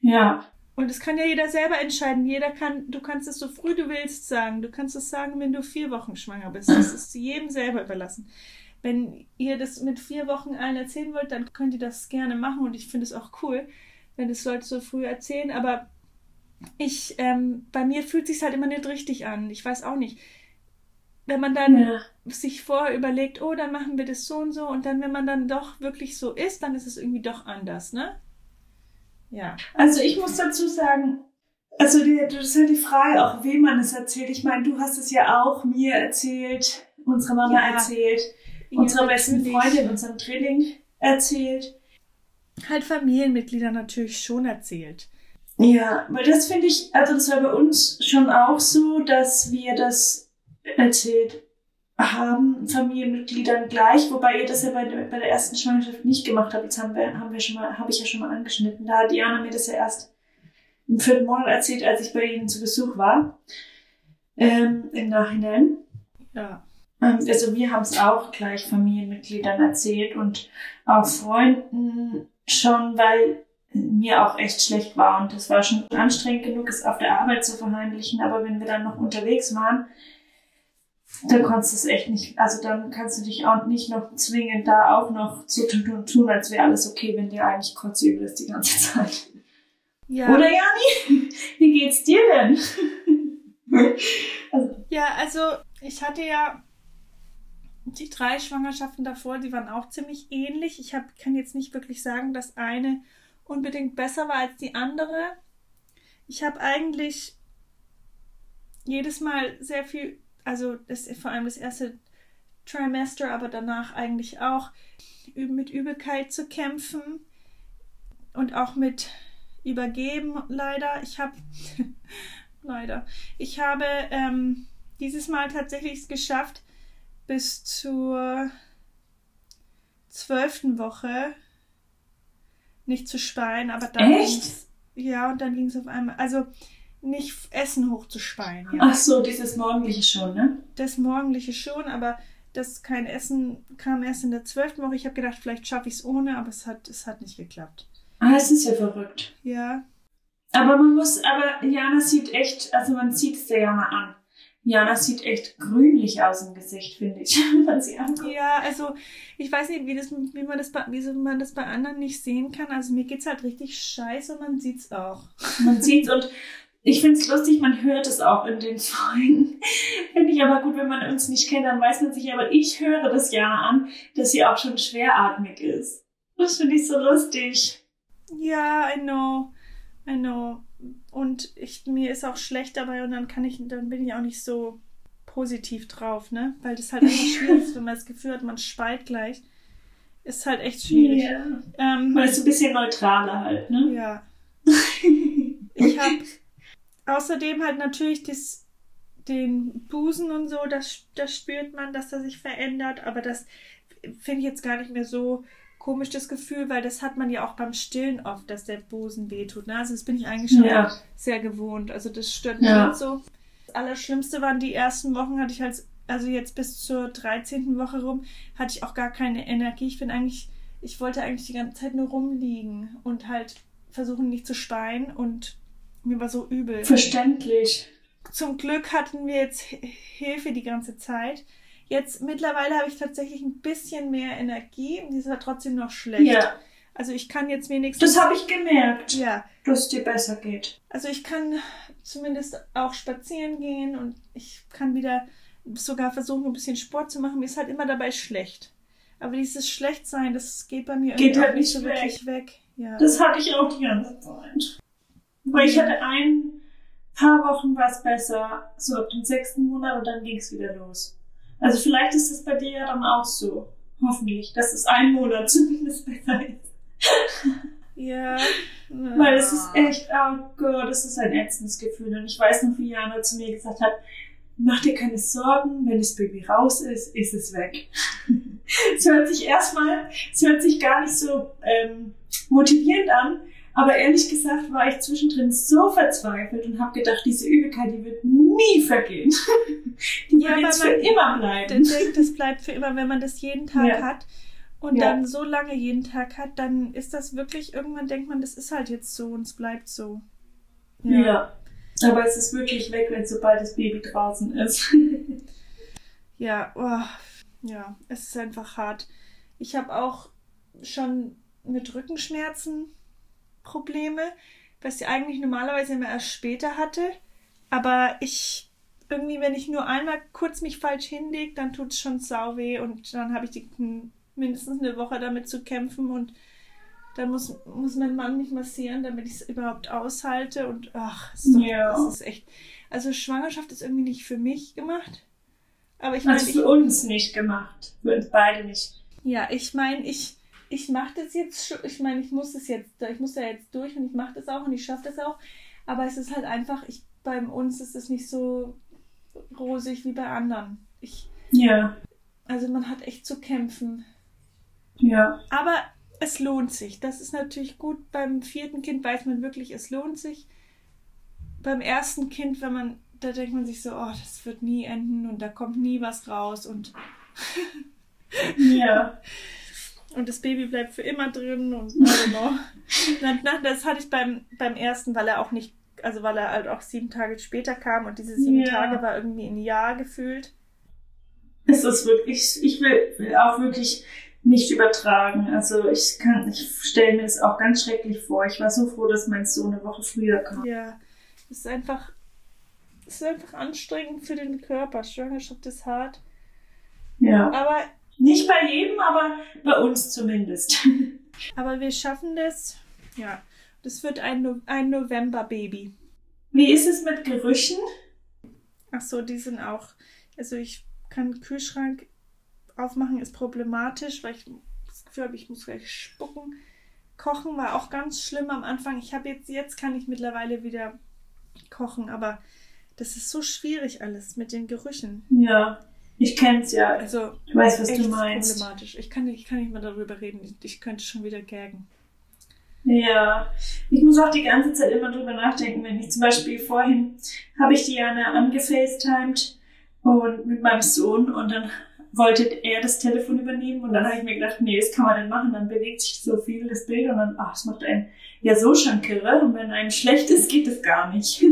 Ja. Und es kann ja jeder selber entscheiden. Jeder kann, du kannst es so früh du willst sagen. Du kannst es sagen, wenn du vier Wochen schwanger bist. Das ist jedem selber überlassen. Wenn ihr das mit vier Wochen allen erzählen wollt, dann könnt ihr das gerne machen und ich finde es auch cool, wenn es Leute so früh erzählen. Aber ich, ähm, bei mir fühlt sich halt immer nicht richtig an. Ich weiß auch nicht. Wenn man dann ja. sich vorher überlegt, oh, dann machen wir das so und so und dann, wenn man dann doch wirklich so ist, dann ist es irgendwie doch anders, ne? Ja. Also ich muss dazu sagen, also die, das ist ja die Frage, auch wem man es erzählt. Ich meine, du hast es ja auch mir erzählt, unserer Mama Ja. erzählt, Ja, unserer besten. Freundin, unserem Drilling erzählt. Halt Familienmitglieder natürlich schon erzählt. Ja, weil das finde ich, also das war bei uns schon auch so, dass wir das erzählt haben, Familienmitgliedern gleich, wobei ihr das ja bei, der- bei der ersten Schwangerschaft nicht gemacht habt. Jetzt haben wir, haben wir schon mal, habe ich ja schon mal angeschnitten. Da hat Diana mir das ja erst im vierten Monat erzählt, als ich bei ihnen zu Besuch war. Ähm, Im Nachhinein. Ja. Ähm, Also wir haben es auch gleich Familienmitgliedern erzählt und auch Freunden schon, weil mir auch echt schlecht war und das war schon anstrengend genug, es auf der Arbeit zu verheimlichen, aber wenn wir dann noch unterwegs waren, dann konntest du es echt nicht, also dann kannst du dich auch nicht noch zwingen, da auch noch zu tun und tun, als wäre alles okay, wenn dir eigentlich kotzübel ist die ganze Zeit. Ja. Oder Jani? Wie geht's dir denn? also, Ja, also ich hatte ja die drei Schwangerschaften davor, die waren auch ziemlich ähnlich. Ich hab, kann jetzt nicht wirklich sagen, dass eine unbedingt besser war als die andere. Ich habe eigentlich jedes Mal sehr viel, also das, vor allem das erste Trimester, aber danach eigentlich auch mit Übelkeit zu kämpfen und auch mit Übergeben leider. Ich habe leider. Ich habe ähm, dieses Mal tatsächlich es geschafft, bis zur zwölften Woche nicht zu speien, aber dann Echt? ja, und dann ging es auf einmal, also nicht Essen hochzuspeien, ja. ach so, dieses morgendliche schon, ne? Das morgendliche schon, aber das kein Essen kam erst in der zwölften Woche. Ich habe gedacht, vielleicht schaffe ich es ohne, aber es hat, es hat nicht geklappt. Ah, es ist ja verrückt. Ja, Aber man muss, aber Jana sieht echt, also man sieht es der Jana an. Jana sieht echt grünlich aus im Gesicht, finde ich, wenn sie anguckt. Ja, also ich weiß nicht, wie, das, wie, man das bei, wie man das bei anderen nicht sehen kann. Also mir geht's halt richtig scheiße und man sieht's auch. Man sieht's und ich finde es lustig, man hört es auch in den Folgen. finde ich aber gut, wenn man uns nicht kennt, dann weiß man sich, aber ich höre das Jana an, dass sie auch schon schweratmig ist. Das finde ich so lustig. Ja, I know. I know. Und ich, mir ist auch schlecht dabei und dann kann ich, dann bin ich auch nicht so positiv drauf, ne? Weil das halt einfach schwierig ist, wenn man das Gefühl hat, man speit gleich. Ist halt echt schwierig. Ja. Ähm, Man ist ein bisschen neutraler halt, ne? ja. Außerdem halt natürlich das, den Busen und so, das, das spürt man, dass er sich verändert, aber das finde ich jetzt gar nicht mehr so komisch, das Gefühl, weil das hat man ja auch beim Stillen oft, dass der Busen wehtut. Ne? Also das bin ich eigentlich schon Ja. sehr gewohnt. Also das stört mich Ja. nicht so. Das Allerschlimmste waren die ersten Wochen, hatte ich halt, also jetzt bis zur 13. Woche rum, hatte ich auch gar keine Energie. Ich bin eigentlich, ich wollte eigentlich die ganze Zeit nur rumliegen und halt versuchen nicht zu speien und mir war so übel. Verständlich. Zum Glück hatten wir jetzt Hilfe die ganze Zeit. Jetzt mittlerweile habe ich tatsächlich ein bisschen mehr Energie. Die ist aber trotzdem noch schlecht. Ja, Also ich kann jetzt wenigstens. das habe ich gemerkt, ja, dass es dir besser geht. also ich kann zumindest auch spazieren gehen und ich kann wieder sogar versuchen, ein bisschen Sport zu machen. Mir ist halt immer dabei schlecht. Aber dieses Schlechtsein, das geht bei mir Geht irgendwie halt auch nicht nicht so weg. wirklich weg. Ja. Das hatte ich auch die ganze Zeit. Weil ich hatte ein paar Wochen was besser, so ab dem sechsten Monat und dann ging es wieder los. Also vielleicht ist das bei dir ja dann auch so. Hoffentlich, dass es ein Monat zumindest besser ist. ja. Weil es ist echt, oh Gott, das ist ein ätzendes Gefühl. Und ich weiß noch, wie Jana zu mir gesagt hat, mach dir keine Sorgen, wenn das Baby raus ist, ist es weg. es hört sich erstmal, es hört sich gar nicht so ähm, motivierend an, aber ehrlich gesagt war ich zwischendrin so verzweifelt und habe gedacht, diese Übelkeit, die wird nie vergehen. die Ja, wird jetzt für immer bleiben. denkt, das bleibt für immer, wenn man das jeden Tag Ja. hat und Ja. dann so lange jeden Tag hat, dann ist das wirklich, irgendwann denkt man, das ist halt jetzt so und es bleibt so. Ja. Aber es ist wirklich weg, wenn sobald das Baby draußen ist. Ja, oh, ja, es ist einfach hart. Ich habe auch schon mit Rückenschmerzen Probleme, was ich eigentlich normalerweise immer erst später hatte. Aber ich irgendwie, wenn ich nur einmal kurz mich falsch hinlege, dann tut es schon sau weh und dann habe ich die, mindestens eine Woche damit zu kämpfen und dann muss, muss mein Mann mich massieren, damit ich es überhaupt aushalte und ach, ist doch, Ja. das ist echt. Also Schwangerschaft ist irgendwie nicht für mich gemacht. Aber ich meine, Also ich, für uns nicht gemacht. Für uns beide nicht. ja, ich meine, ich, ich mache das jetzt schon, ich meine, ich muss es jetzt, ich muss da jetzt durch und ich mache das auch und ich schaffe das auch. Aber es ist halt einfach, ich, bei uns ist es nicht so rosig wie bei anderen. Ich, Ja. also man hat echt zu kämpfen. Ja. Aber es lohnt sich. Das ist natürlich gut. Beim vierten Kind weiß man wirklich, es lohnt sich. Beim ersten Kind, wenn man, da denkt man sich so, oh, das wird nie enden und da kommt nie was raus und, Ja. und das Baby bleibt für immer drin und na, das hatte ich beim, beim ersten, weil er auch nicht, also weil er halt auch sieben Tage später kam und diese sieben Ja. Tage war irgendwie ein Jahr gefühlt. Es ist wirklich, ich will, will auch wirklich nicht übertragen. Also ich kann, ich stelle mir das auch ganz schrecklich vor. Ich war so froh, dass mein Sohn eine Woche früher kam. Ja, es ist einfach, es ist einfach anstrengend für den Körper. Schwangerschaft ist hart. Ja. Aber Nicht bei jedem, aber bei uns zumindest. Aber wir schaffen das. Ja, das wird ein, no ein November-Baby. Wie ist es mit Gerüchen? Ach so, die sind auch. Also ich kann den Kühlschrank aufmachen, ist problematisch, weil ich das Gefühl habe, ich muss gleich spucken. Kochen war auch ganz schlimm am Anfang. Ich habe jetzt, jetzt kann ich mittlerweile wieder kochen, aber das ist so schwierig alles mit den Gerüchen. Ja. Ich kenn's ja. Also Ich weiß, was echt du meinst. problematisch. Ich kann, nicht- ich kann nicht mehr darüber reden. Ich, könnte schon wieder gaggen. Ja, ich muss auch die ganze Zeit immer drüber nachdenken, wenn ich zum Beispiel vorhin habe ich Diana angefacetimed und mit meinem Sohn und dann wollte er das Telefon übernehmen und dann habe ich mir gedacht, nee, das kann man nicht machen, dann bewegt sich so viel das Bild und dann, ach, es macht einen ja so schon kirre und wenn einem schlecht ist, geht es gar nicht.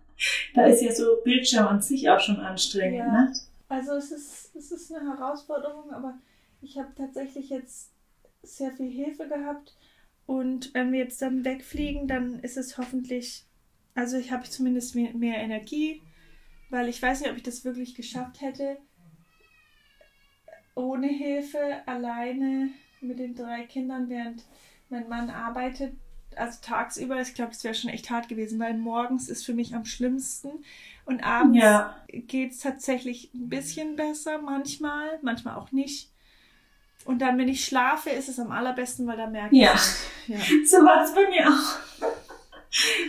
da ist ja so Bildschirm an sich auch schon anstrengend, Ja. ne? Also es ist, es ist eine Herausforderung, aber ich habe tatsächlich jetzt sehr viel Hilfe gehabt. Und wenn wir jetzt dann wegfliegen, dann ist es hoffentlich, also ich habe zumindest mehr, mehr Energie, weil ich weiß nicht, ob ich das wirklich geschafft hätte, ohne Hilfe, alleine mit den drei Kindern, während mein Mann arbeitet, also tagsüber. Ich glaube, das wäre schon echt hart gewesen, weil morgens ist für mich am schlimmsten und abends Ja. geht es tatsächlich ein bisschen besser, manchmal, manchmal auch nicht. Und dann, wenn ich schlafe, ist es am allerbesten, weil da merke ich Ja. es. Ja. So war es bei mir auch.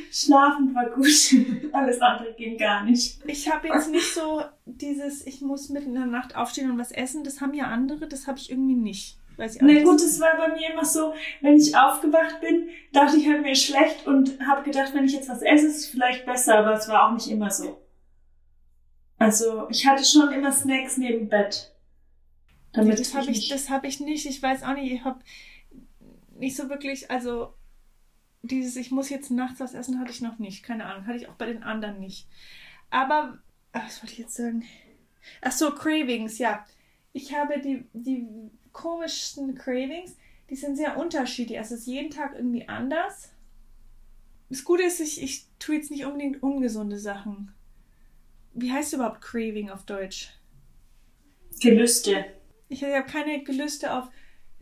Schlafen war gut. Alles andere ging gar nicht. Ich habe jetzt nicht so dieses, ich muss mitten in der Nacht aufstehen und was essen. Das haben ja andere, das habe ich irgendwie nicht. Weiß ich auch Na nicht. gut, es war bei mir immer so, wenn ich aufgewacht bin, dachte ich halt mir schlecht und habe gedacht, wenn ich jetzt was esse, ist es vielleicht besser, aber es war auch nicht immer so. Also ich hatte schon immer Snacks neben Bett. Damit das habe ich, nicht- das habe ich nicht. Ich weiß auch nicht, ich habe nicht so wirklich, also dieses, ich muss jetzt nachts was essen, hatte ich noch nicht. Keine Ahnung, hatte ich auch bei den anderen nicht. Aber, was wollte ich jetzt sagen? Ach so, Cravings, ja. Ich habe die, die komischsten Cravings, die sind sehr unterschiedlich. Also es ist jeden Tag irgendwie anders. Das Gute ist, ich, ich tue jetzt nicht unbedingt ungesunde Sachen. Wie heißt überhaupt Craving auf Deutsch? Gelüste. Ich habe keine Gelüste auf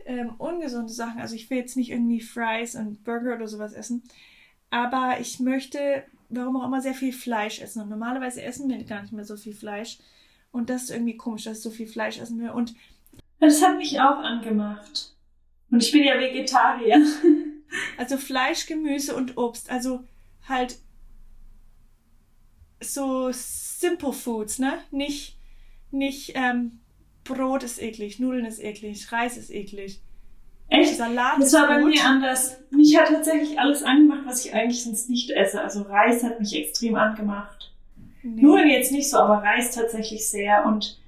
ähm, ungesunde Sachen. Also ich will jetzt nicht irgendwie Fries und Burger oder sowas essen. Aber ich möchte, warum auch immer, sehr viel Fleisch essen. Und normalerweise essen wir gar nicht mehr so viel Fleisch. Und das ist irgendwie komisch, dass ich so viel Fleisch essen will. Und Das hat mich auch angemacht. Und ich bin ja Vegetarier. also Fleisch, Gemüse und Obst. Also halt so Simple Foods, ne? Nicht, nicht ähm, Brot ist eklig, Nudeln ist eklig, Reis ist eklig. Echt? Salat Das war bei gut. mir anders. Mich hat tatsächlich alles angemacht, was ich eigentlich sonst nicht esse. Also Reis hat mich extrem angemacht. Nee. Nudeln jetzt nicht so, aber Reis tatsächlich sehr. Und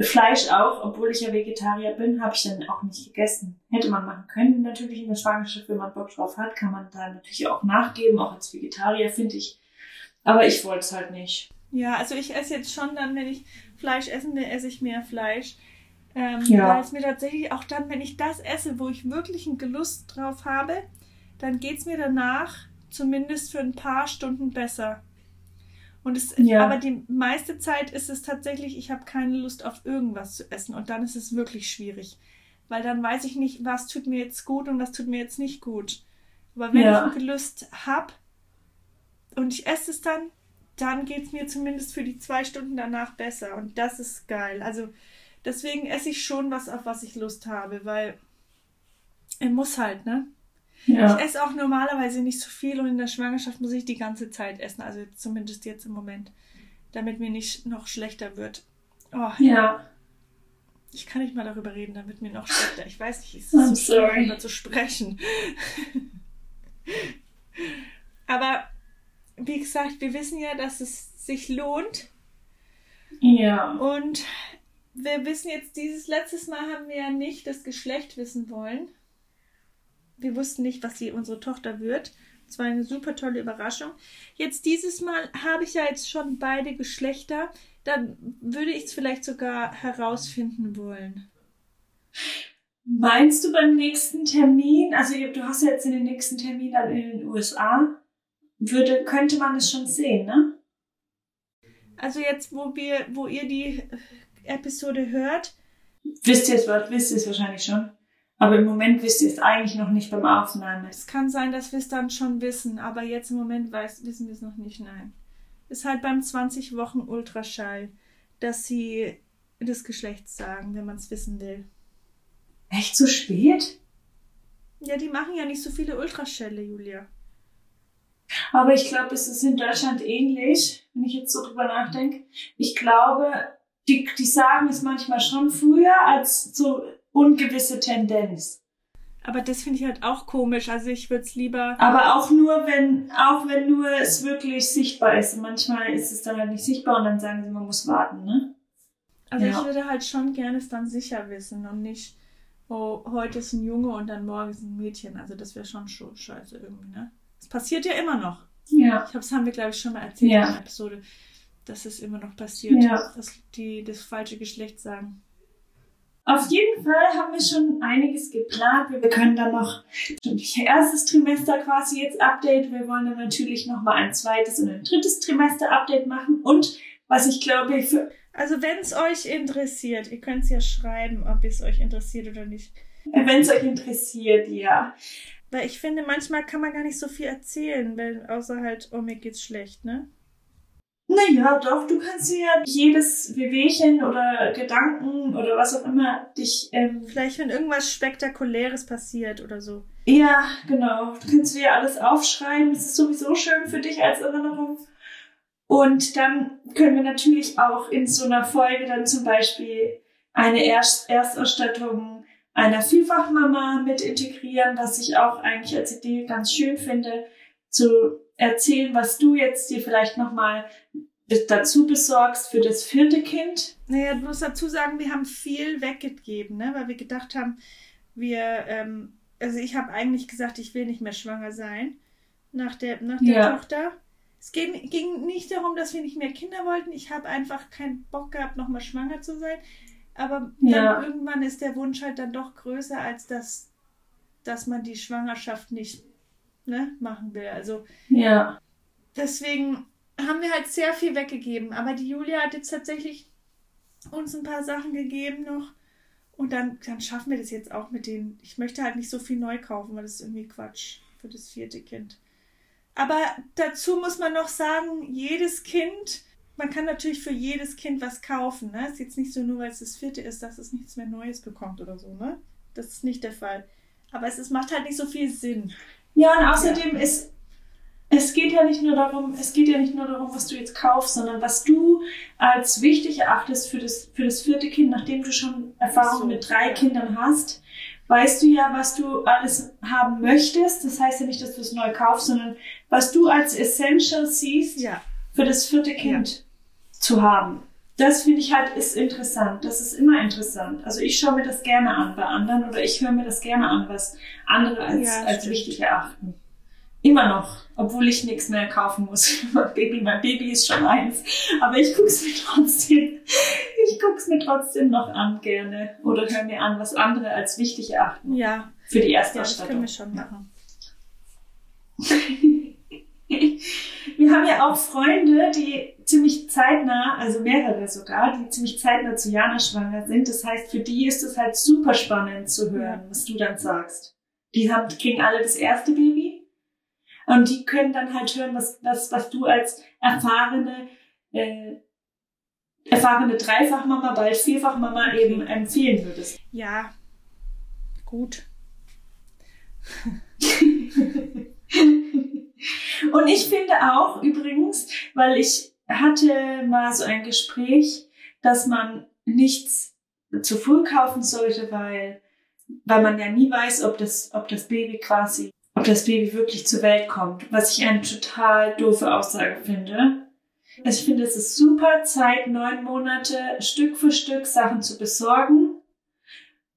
Fleisch auch, obwohl ich ja Vegetarier bin, habe ich dann auch nicht gegessen. Hätte man machen können, natürlich in der Schwangerschaft, wenn man Bock drauf hat, kann man da natürlich auch nachgeben, auch als Vegetarier, finde ich. Aber ich wollte es halt nicht. Ja, also ich esse jetzt schon dann, wenn ich Fleisch essen will, esse ich mehr Fleisch. Ähm, Ja. Weil es mir tatsächlich auch dann, wenn ich das esse, wo ich wirklich einen Gelust drauf habe, dann geht es mir danach zumindest für ein paar Stunden besser. Und es, Ja. aber die meiste Zeit ist es tatsächlich, ich habe keine Lust auf irgendwas zu essen und dann ist es wirklich schwierig. Weil dann weiß ich nicht, was tut mir jetzt gut und was tut mir jetzt nicht gut. Aber wenn Ja. ich Gelust habe und ich esse es dann, dann geht es mir zumindest für die zwei Stunden danach besser. Und das ist geil. Also deswegen esse ich schon was, auf was ich Lust habe, weil er muss halt, ne? Ja. Ich esse auch normalerweise nicht so viel und in der Schwangerschaft muss ich die ganze Zeit essen. Also zumindest jetzt im Moment. Damit mir nicht noch schlechter wird. Oh, Ja. ich kann nicht mal darüber reden, wird mir noch schlechter. Ich weiß nicht, es I'm ist so schwer, darüber zu sprechen. Aber wie gesagt, wir wissen ja, dass es sich lohnt. Ja. Und wir wissen jetzt, dieses letztes Mal haben wir ja nicht das Geschlecht wissen wollen. Wir wussten nicht, was die, unsere Tochter wird. Es war eine super tolle Überraschung. Jetzt dieses Mal habe ich ja jetzt schon beide Geschlechter. Dann würde ich es vielleicht sogar herausfinden wollen. Meinst du beim nächsten Termin, also du hast ja jetzt in den nächsten Termin dann in den USA, würde, könnte man es schon sehen, ne? Also jetzt, wo wir, wo ihr die Episode hört, Wisst ihr es, wisst ihr es wahrscheinlich schon. Aber im Moment wisst ihr es eigentlich noch nicht beim Aufnehmen. es kann sein, dass wir es dann schon wissen, aber jetzt im Moment weiß, wissen wir es noch nicht, nein. Ist halt beim 20 Wochen Ultraschall, dass sie das Geschlecht sagen, wenn man es wissen will. Echt so spät? Ja, die machen ja nicht so viele Ultraschälle, Julia. Aber ich glaube, es ist in Deutschland ähnlich, wenn ich jetzt so drüber nachdenke. Ich glaube, die, die sagen es manchmal schon früher als so ungewisse Tendenz. Aber das finde ich halt auch komisch. Also ich würde es lieber. Aber auch nur, wenn, auch wenn nur es wirklich sichtbar ist. Und manchmal ist es dann halt nicht sichtbar und dann sagen sie, man muss warten, ne? Also Ja. ich würde halt schon gerne es dann sicher wissen und nicht, oh, heute ist ein Junge und dann morgen ist ein Mädchen. Also das wäre schon scho- scheiße irgendwie, ne? Es passiert ja immer noch. Ja. Ich glaube, das haben wir, glaube ich, schon mal erzählt Ja. in einer Episode, dass es immer noch passiert, Ja. dass die das falsche Geschlecht sagen. Auf jeden Fall haben wir schon einiges geplant. Wir können dann noch erstes Trimester quasi jetzt Update. Wir wollen dann natürlich noch mal ein zweites und ein drittes Trimester Update machen. Und was ich glaube, für, Also wenn es euch interessiert, ihr könnt es ja schreiben, ob es euch interessiert oder nicht. wenn es euch interessiert, ja. Weil ich finde, manchmal kann man gar nicht so viel erzählen, weil außer halt, oh, mir geht's schlecht, ne? Naja, doch, du kannst dir ja jedes Wehwehchen oder Gedanken oder was auch immer dich, ähm, Vielleicht, wenn irgendwas Spektakuläres passiert oder so. ja, genau, du kannst dir ja alles aufschreiben. Das ist sowieso schön für dich als Erinnerung. Und dann können wir natürlich auch in so einer Folge dann zum Beispiel eine Erst Erstausstattung einer Vielfachmama mit integrieren, was ich auch eigentlich als Idee ganz schön finde, zu erzählen, was du jetzt dir vielleicht nochmal dazu besorgst für das vierte Kind. Naja, du musst dazu sagen, wir haben viel weggegeben, ne? Weil wir gedacht haben, wir, ähm, also ich habe eigentlich gesagt, ich will nicht mehr schwanger sein nach der, nach der Ja. Tochter. Es ging, ging nicht darum, dass wir nicht mehr Kinder wollten. Ich habe einfach keinen Bock gehabt, nochmal schwanger zu sein. Aber Ja. dann irgendwann ist der Wunsch halt dann doch größer, als dass, dass man die Schwangerschaft nicht ne, machen will. Also Ja. deswegen haben wir halt sehr viel weggegeben. Aber die Julia hat jetzt tatsächlich uns ein paar Sachen gegeben noch. Und dann, dann schaffen wir das jetzt auch mit denen. Ich möchte halt nicht so viel neu kaufen, weil das ist irgendwie Quatsch für das vierte Kind. Aber dazu muss man noch sagen, jedes Kind, man kann natürlich für jedes Kind was kaufen. Ne? Ist jetzt nicht so nur, weil es das vierte ist, dass es nichts mehr Neues bekommt oder so. Ne? Das ist nicht der Fall. Aber es ist, macht halt nicht so viel Sinn. Ja, und außerdem ist, es geht ja nicht nur darum, es geht ja nicht nur darum, was du jetzt kaufst, sondern was du als wichtig erachtest für das, für das vierte Kind, nachdem du schon Erfahrung So, mit drei ja. Kindern hast, weißt du ja, was du alles haben möchtest. Das heißt ja nicht, dass du es neu kaufst, sondern was du als Essential siehst, Ja. für das vierte Kind zu haben. Das finde ich halt ist interessant. Das ist immer interessant. Also ich schaue mir das gerne an bei anderen oder ich höre mir das gerne an, was andere als, Ja, als stimmt. wichtig erachten. Immer noch, obwohl ich nichts mehr kaufen muss. Mein Baby, mein Baby ist schon eins. Aber ich guck's mir trotzdem, ich guck's mir trotzdem noch an gerne. Oder höre mir an, was andere als wichtig erachten. Ja, Für die ja das können wir schon machen. Wir haben ja auch Freunde, die ziemlich zeitnah, also mehrere sogar, die ziemlich zeitnah zu Jana schwanger sind. Das heißt, für die ist es halt super spannend zu hören, was du dann sagst. Die haben, kriegen alle das erste Baby und die können dann halt hören, was, was, was du als erfahrene, äh, erfahrene Dreifachmama, bald Vierfachmama eben empfehlen würdest. Ja, gut. Und ich finde auch übrigens, weil ich hatte mal so ein Gespräch, dass man nichts zu früh kaufen sollte, weil, weil man ja nie weiß, ob das, ob das Baby quasi, ob das Baby wirklich zur Welt kommt. Was ich eine total doofe Aussage finde. Also ich finde, es ist super Zeit, neun Monate Stück für Stück Sachen zu besorgen.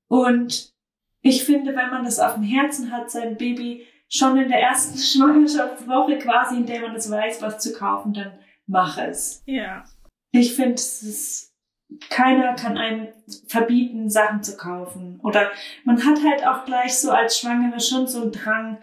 Und ich finde, wenn man das auf dem Herzen hat, sein Baby schon in der ersten Schwangerschaftswoche quasi, in der man es weiß, was zu kaufen, dann mach es. Ja. Ich finde, es ist, keiner kann einem verbieten, Sachen zu kaufen. Oder man hat halt auch gleich so als Schwangere schon so einen Drang.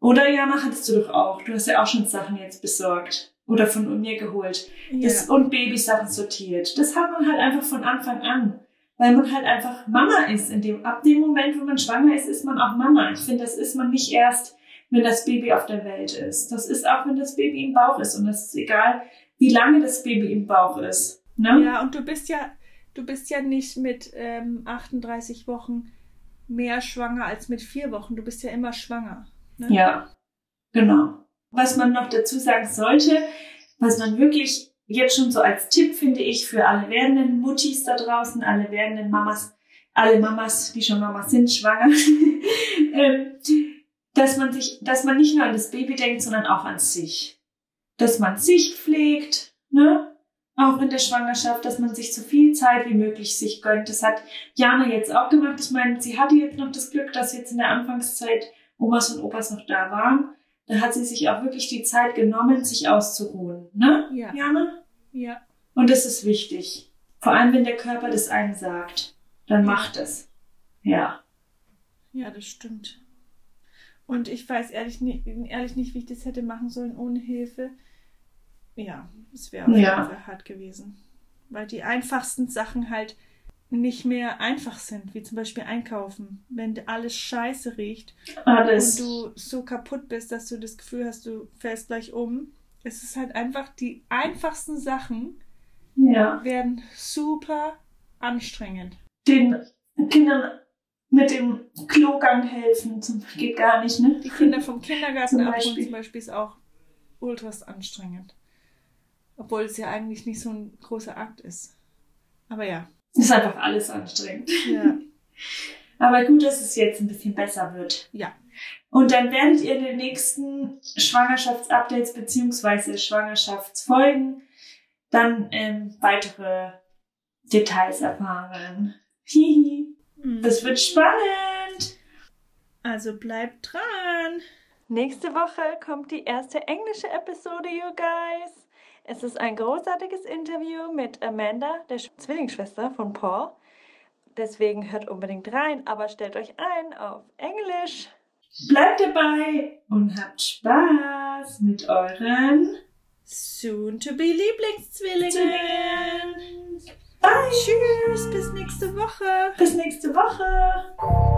Oder Jana, hattest du doch auch. Du hast ja auch schon Sachen jetzt besorgt. Oder von mir geholt. ja. Das, und Babysachen sortiert. Das hat man halt einfach von Anfang an. Weil man halt einfach Mama ist. In dem, ab dem Moment, wo man schwanger ist, ist man auch Mama. Ich finde, das ist man nicht erst, wenn das Baby auf der Welt ist. Das ist auch, wenn das Baby im Bauch ist. Und das ist egal, wie lange das Baby im Bauch ist. Ne? Ja, und du bist ja, du bist ja nicht mit ähm, 38 Wochen mehr schwanger als mit vier Wochen. Du bist ja immer schwanger. Ne? Ja, genau. Was man noch dazu sagen sollte, was man wirklich jetzt schon so als Tipp finde ich für alle werdenden Muttis da draußen, alle werdenden Mamas, alle Mamas, die schon Mamas sind, schwanger, ähm, dass man sich, dass man nicht nur an das Baby denkt, sondern auch an sich. Dass man sich pflegt, ne? Auch in der Schwangerschaft, dass man sich so viel Zeit wie möglich sich gönnt. Das hat Jana jetzt auch gemacht. Ich meine, sie hatte jetzt noch das Glück, dass jetzt in der Anfangszeit Omas und Opas noch da waren. da hat sie sich auch wirklich die Zeit genommen, sich auszuruhen. Ne? Ja. Jana? Ja. Und das ist wichtig. Vor allem, wenn der Körper das einem sagt, dann macht es. Ja. Ja, das stimmt. Und ich weiß ehrlich nicht, ehrlich nicht, wie ich das hätte machen sollen ohne Hilfe. Ja, es wäre auf Ja. hart gewesen. Weil die einfachsten Sachen halt nicht mehr einfach sind, wie zum Beispiel einkaufen. Wenn alles scheiße riecht Alles. und du so kaputt bist, dass du das Gefühl hast, du fällst gleich um. Es ist halt einfach, die einfachsten Sachen ja. werden super anstrengend. Den Kindern mit dem Klogang helfen, zum- geht gar nicht, ne? Die Kinder vom Kindergarten Zum abholen zum Beispiel ist auch ultras anstrengend. Obwohl es ja eigentlich nicht so ein großer Akt ist. Aber ja. Ist einfach alles anstrengend. Ja. Aber gut, dass es jetzt ein bisschen besser wird. Ja. Und dann werdet ihr in den nächsten Schwangerschaftsupdates beziehungsweise Schwangerschaftsfolgen dann ähm, weitere Details erfahren. Hihi. Das wird spannend. Also bleibt dran. Nächste Woche kommt die erste englische Episode, you guys. Es ist ein großartiges Interview mit Amanda, der Sch- Zwillingsschwester von Paul. Deswegen hört unbedingt rein, aber stellt euch ein auf Englisch. Bleibt dabei und habt Spaß mit euren Soon to be Lieblingszwillingen. Zwillingen. Bye. Tschüss, bis nächste Woche. Bis nächste Woche.